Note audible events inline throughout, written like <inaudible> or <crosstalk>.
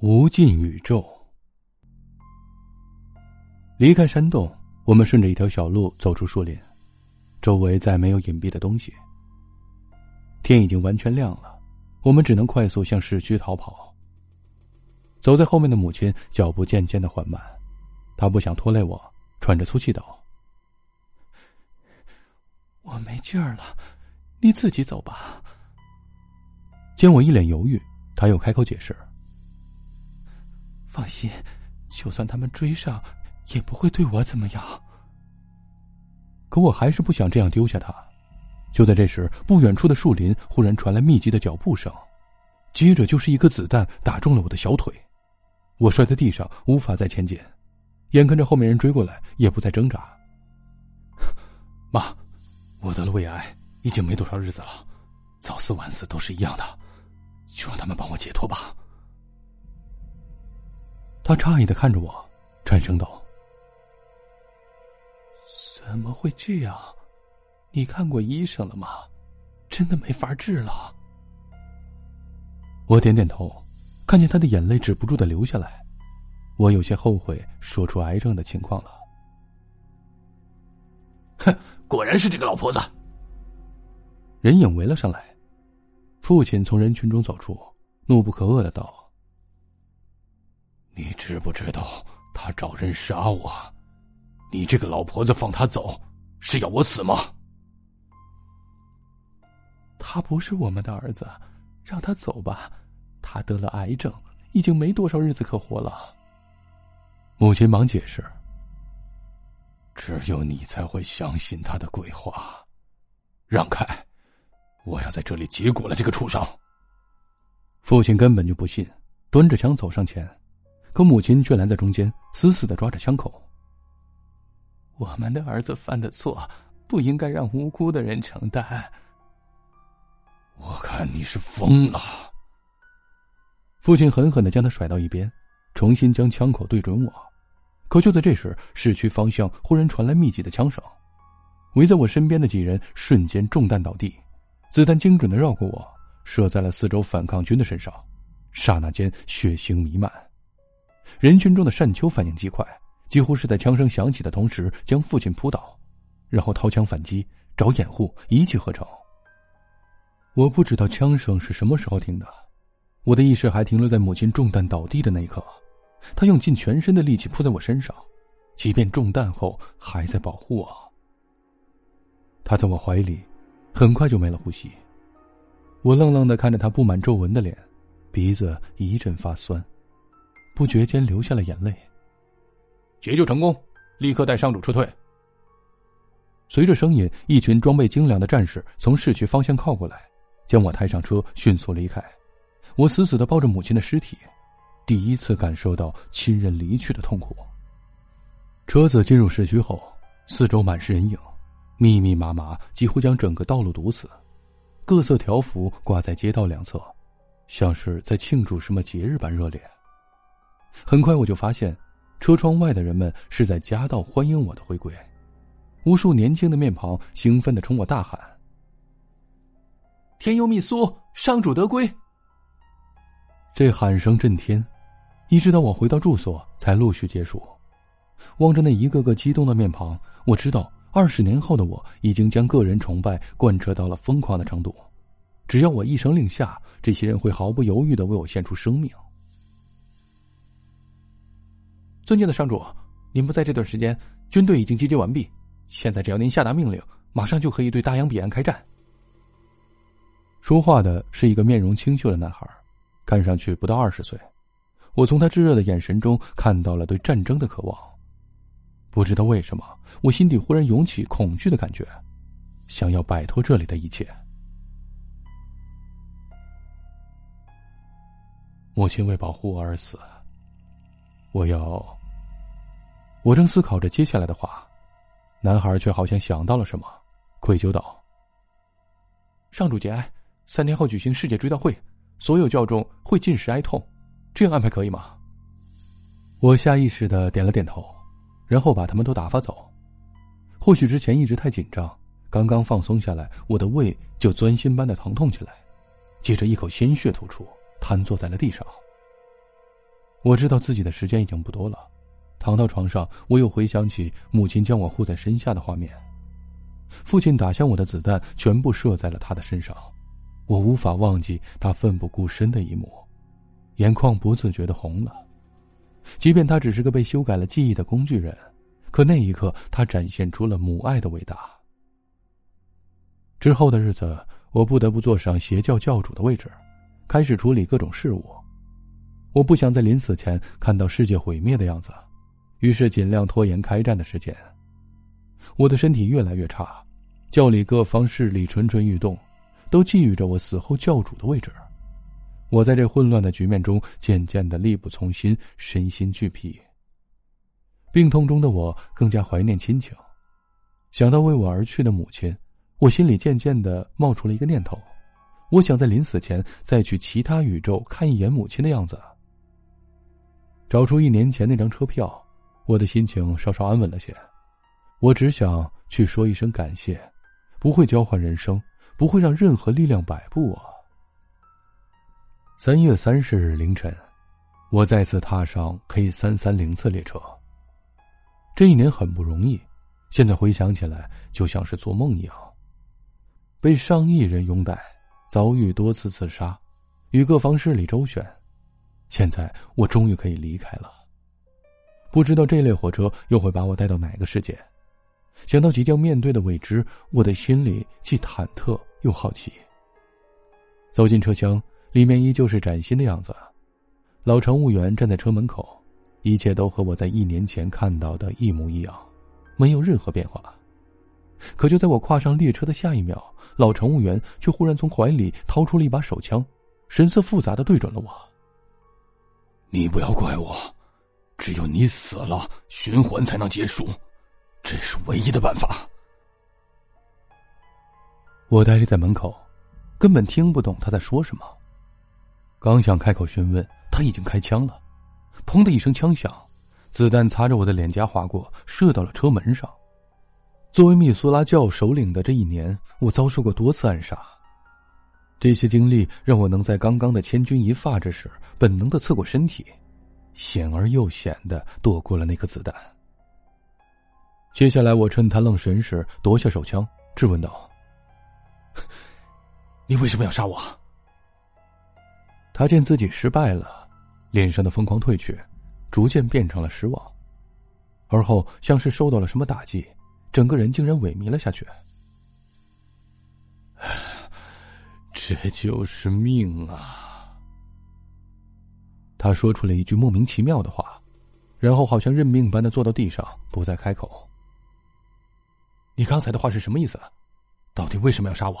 无尽宇宙。离开山洞，我们顺着一条小路走出树林，周围再没有隐蔽的东西。天已经完全亮了，我们只能快速向市区逃跑。走在后面的母亲脚步渐渐的缓慢，她不想拖累我，喘着粗气道：“我没劲儿了，你自己走吧。”见我一脸犹豫，他又开口解释：“放心，就算他们追上，也不会对我怎么样。”可我还是不想这样丢下他。就在这时，不远处的树林忽然传来密集的脚步声，接着就是一个子弹打中了我的小腿，我摔在地上，无法再前进。眼看着后面人追过来，也不再挣扎。妈，我得了胃癌，已经没多少日子了，早死晚死都是一样的。就让他们帮我解脱吧。他诧异的看着我，颤声道：“怎么会这样？你看过医生了吗？真的没法治了？”我点点头，看见他的眼泪止不住的流下来，我有些后悔说出癌症的情况了。哼，果然是这个老婆子。人影围了上来。父亲从人群中走出，怒不可遏的道：“你知不知道他找人杀我？你这个老婆子放他走，是要我死吗？”他不是我们的儿子，让他走吧。他得了癌症，已经没多少日子可活了。母亲忙解释：“只有你才会相信他的鬼话，让开。”我要在这里结果了这个畜生。父亲根本就不信，端着枪走上前，可母亲却拦在中间，死死的抓着枪口。我们的儿子犯的错，不应该让无辜的人承担。我看你是疯了。父亲狠狠的将他甩到一边，重新将枪口对准我。可就在这时，市区方向忽然传来密集的枪声，围在我身边的几人瞬间中弹倒地。子弹精准的绕过我，射在了四周反抗军的身上，刹那间血腥弥漫。人群中的单秋反应极快，几乎是在枪声响起的同时将父亲扑倒，然后掏枪反击，找掩护，一气呵成。我不知道枪声是什么时候停的，我的意识还停留在母亲中弹倒地的那一刻。他用尽全身的力气扑在我身上，即便中弹后还在保护我。他在我怀里。很快就没了呼吸，我愣愣的看着他布满皱纹的脸，鼻子一阵发酸，不觉间流下了眼泪。解救成功，立刻带上主撤退。随着声音，一群装备精良的战士从市区方向靠过来，将我抬上车，迅速离开。我死死的抱着母亲的尸体，第一次感受到亲人离去的痛苦。车子进入市区后，四周满是人影。密密麻麻，几乎将整个道路堵死。各色条幅挂在街道两侧，像是在庆祝什么节日般热烈。很快，我就发现，车窗外的人们是在夹道欢迎我的回归。无数年轻的面庞兴奋的冲我大喊：“天佑秘苏，上主得归！”这喊声震天，一直到我回到住所才陆续结束。望着那一个个激动的面庞，我知道。二十年后的我，已经将个人崇拜贯彻到了疯狂的程度。只要我一声令下，这些人会毫不犹豫的为我献出生命。尊敬的上主，您不在这段时间，军队已经集结完毕。现在只要您下达命令，马上就可以对大洋彼岸开战。说话的是一个面容清秀的男孩，看上去不到二十岁。我从他炙热的眼神中看到了对战争的渴望。不知道为什么，我心底忽然涌起恐惧的感觉，想要摆脱这里的一切。母亲为保护我而死，我要……我正思考着接下来的话，男孩却好像想到了什么，愧疚道：“上主节哀，三天后举行世界追悼会，所有教众会进食哀痛，这样安排可以吗？”我下意识的点了点头。然后把他们都打发走。或许之前一直太紧张，刚刚放松下来，我的胃就钻心般的疼痛起来，接着一口鲜血吐出，瘫坐在了地上。我知道自己的时间已经不多了，躺到床上，我又回想起母亲将我护在身下的画面。父亲打向我的子弹全部射在了他的身上，我无法忘记他奋不顾身的一幕，眼眶不自觉的红了。即便他只是个被修改了记忆的工具人，可那一刻他展现出了母爱的伟大。之后的日子，我不得不坐上邪教教主的位置，开始处理各种事务。我不想在临死前看到世界毁灭的样子，于是尽量拖延开战的时间。我的身体越来越差，教里各方势力蠢蠢欲动，都觊觎着我死后教主的位置。我在这混乱的局面中渐渐的力不从心，身心俱疲。病痛中的我更加怀念亲情，想到为我而去的母亲，我心里渐渐的冒出了一个念头：我想在临死前再去其他宇宙看一眼母亲的样子。找出一年前那张车票，我的心情稍稍安稳了些。我只想去说一声感谢，不会交换人生，不会让任何力量摆布我。三月三十日凌晨，我再次踏上 K 三三零次列车。这一年很不容易，现在回想起来就像是做梦一样。被上亿人拥戴，遭遇多次刺杀，与各方势力周旋。现在我终于可以离开了。不知道这列火车又会把我带到哪个世界？想到即将面对的未知，我的心里既忐忑又好奇。走进车厢，里面依旧是崭新的样子。老乘务员站在车门口，一切都和我在一年前看到的一模一样，没有任何变化。可就在我跨上列车的下一秒，老乘务员却忽然从怀里掏出了一把手枪，神色复杂的对准了我。你不要怪我，只有你死了，循环才能结束，这是唯一的办法。我呆立在门口，根本听不懂他在说什么。刚想开口询问，他已经开枪了，砰的一声枪响，子弹擦着我的脸颊划过，射到了车门上。作为密苏拉教首领的这一年，我遭受过多次暗杀。这些经历让我能在刚刚的千钧一发之时，本能的侧过身体，险而又险的躲过了那颗子弹。接下来，我趁他愣神时夺下手枪，质问道：“你为什么要杀我？”他见自己失败了，脸上的疯狂褪去，逐渐变成了失望，而后像是受到了什么打击，整个人竟然萎靡了下去。这就是命啊！他说出了一句莫名其妙的话，然后好像认命般的坐到地上，不再开口。你刚才的话是什么意思？到底为什么要杀我？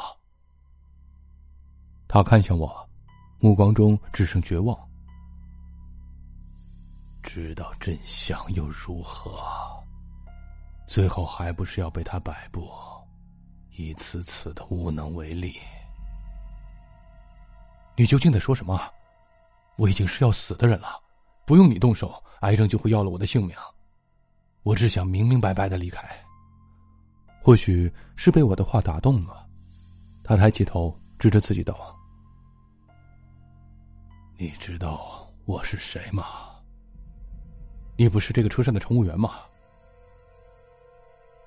他看向我，目光中只剩绝望。知道真相又如何？最后还不是要被他摆布，一次次的无能为力。你究竟在说什么？我已经是要死的人了，不用你动手，癌症就会要了我的性命。我只想明明白白的离开。或许是被我的话打动了，他抬起头，指着自己道：“你知道我是谁吗？你不是这个车上的乘务员吗？”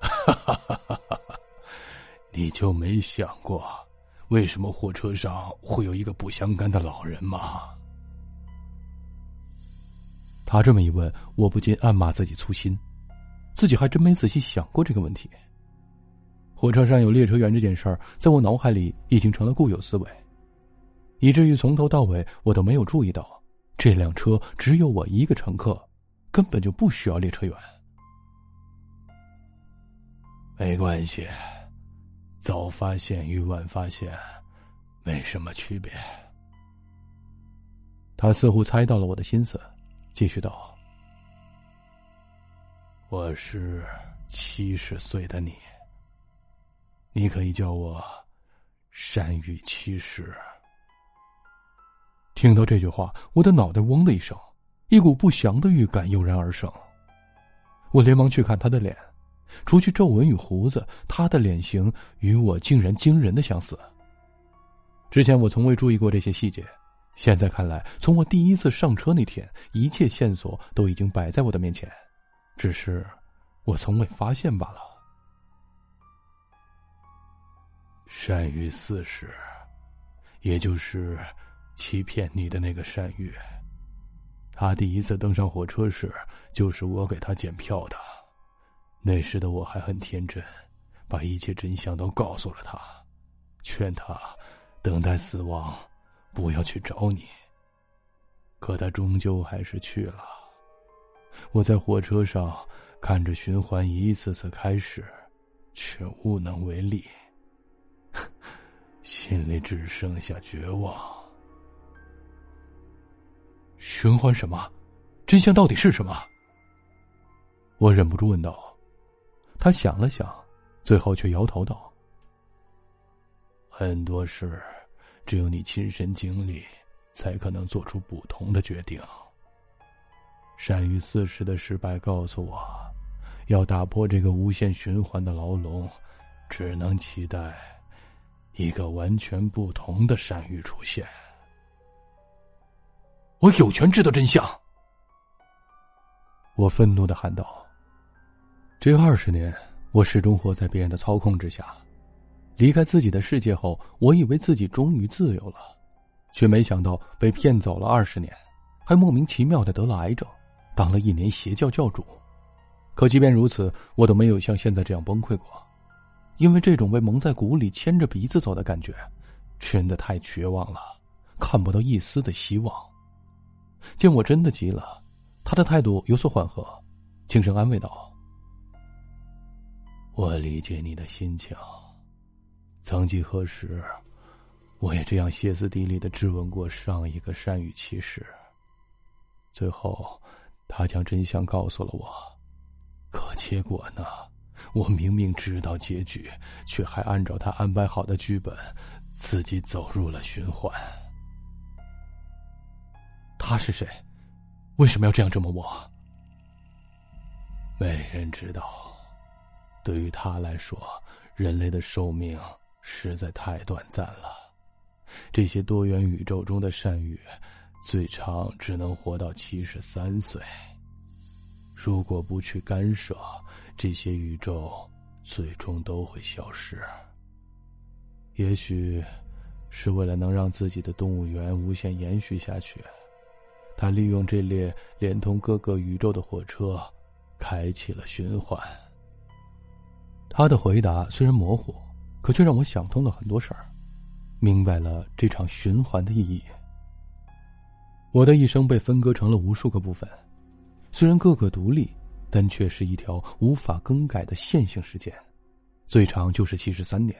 <laughs> 哈哈哈哈哈！你就没想过？为什么火车上会有一个不相干的老人吗？他这么一问，我不禁暗骂自己粗心，自己还真没仔细想过这个问题。火车上有列车员这件事儿，在我脑海里已经成了固有思维，以至于从头到尾我都没有注意到，这辆车只有我一个乘客，根本就不需要列车员。没关系。早发现与晚发现，没什么区别。他似乎猜到了我的心思，继续道：“我是七十岁的你，你可以叫我山雨七十。”听到这句话，我的脑袋嗡的一声，一股不祥的预感油然而生。我连忙去看他的脸。除去皱纹与胡子，他的脸型与我竟然惊人的相似。之前我从未注意过这些细节，现在看来，从我第一次上车那天，一切线索都已经摆在我的面前，只是我从未发现罢了。善于四世，也就是欺骗你的那个善于。他第一次登上火车时，就是我给他检票的。那时的我还很天真，把一切真相都告诉了他，劝他等待死亡，不要去找你。可他终究还是去了。我在火车上看着循环一次次开始，却无能为力，<laughs> 心里只剩下绝望。循环什么？真相到底是什么？我忍不住问道。他想了想，最后却摇头道：“很多事，只有你亲身经历，才可能做出不同的决定。善于四十的失败告诉我，要打破这个无限循环的牢笼，只能期待一个完全不同的善于出现。”我有权知道真相！我愤怒的喊道：“这二十年，我始终活在别人的操控之下。离开自己的世界后，我以为自己终于自由了，却没想到被骗走了二十年，还莫名其妙的得了癌症，当了一年邪教教主。可即便如此，我都没有像现在这样崩溃过，因为这种被蒙在鼓里、牵着鼻子走的感觉，真的太绝望了，看不到一丝的希望。”见我真的急了，他的态度有所缓和，轻声安慰道：“我理解你的心情。曾几何时，我也这样歇斯底里的质问过上一个善语骑士。最后，他将真相告诉了我。可结果呢？我明明知道结局，却还按照他安排好的剧本，自己走入了循环。”他是谁？为什么要这样折磨我？没人知道。对于他来说，人类的寿命实在太短暂了。这些多元宇宙中的善宇，最长只能活到七十三岁。如果不去干涉，这些宇宙最终都会消失。也许，是为了能让自己的动物园无限延续下去。他利用这列连通各个宇宙的火车，开启了循环。他的回答虽然模糊，可却让我想通了很多事儿，明白了这场循环的意义。我的一生被分割成了无数个部分，虽然各个独立，但却是一条无法更改的线性时间，最长就是七十三年。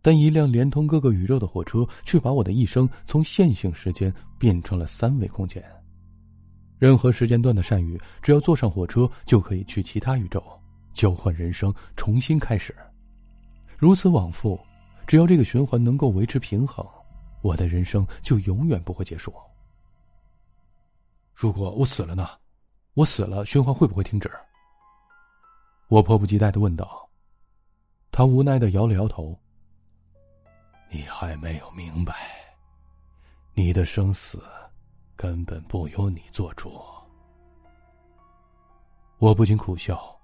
但一辆连通各个宇宙的火车，却把我的一生从线性时间变成了三维空间。任何时间段的善宇，只要坐上火车，就可以去其他宇宙，交换人生，重新开始。如此往复，只要这个循环能够维持平衡，我的人生就永远不会结束。如果我死了呢？我死了，循环会不会停止？我迫不及待的问道。他无奈的摇了摇头。你还没有明白，你的生死根本不由你做主。我不禁苦笑，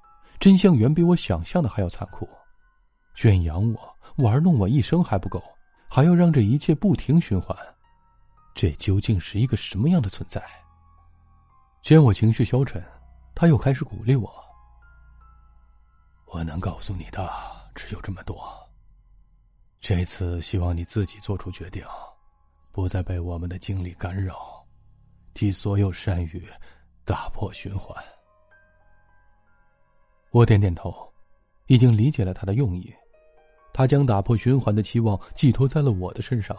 真相远比我想象的还要残酷。圈养我、玩弄我一生还不够，还要让这一切不停循环，这究竟是一个什么样的存在？见我情绪消沉，他又开始鼓励我：“我能告诉你的只有这么多。”这次希望你自己做出决定，不再被我们的经历干扰，替所有善语打破循环。我点点头，已经理解了他的用意。他将打破循环的期望寄托在了我的身上。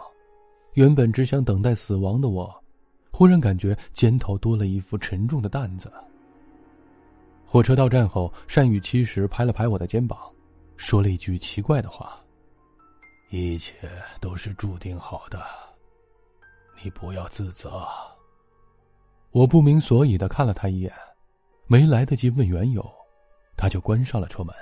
原本只想等待死亡的我，忽然感觉肩头多了一副沉重的担子。火车到站后，善宇其实拍了拍我的肩膀，说了一句奇怪的话。一切都是注定好的，你不要自责。我不明所以的看了他一眼，没来得及问缘由，他就关上了车门。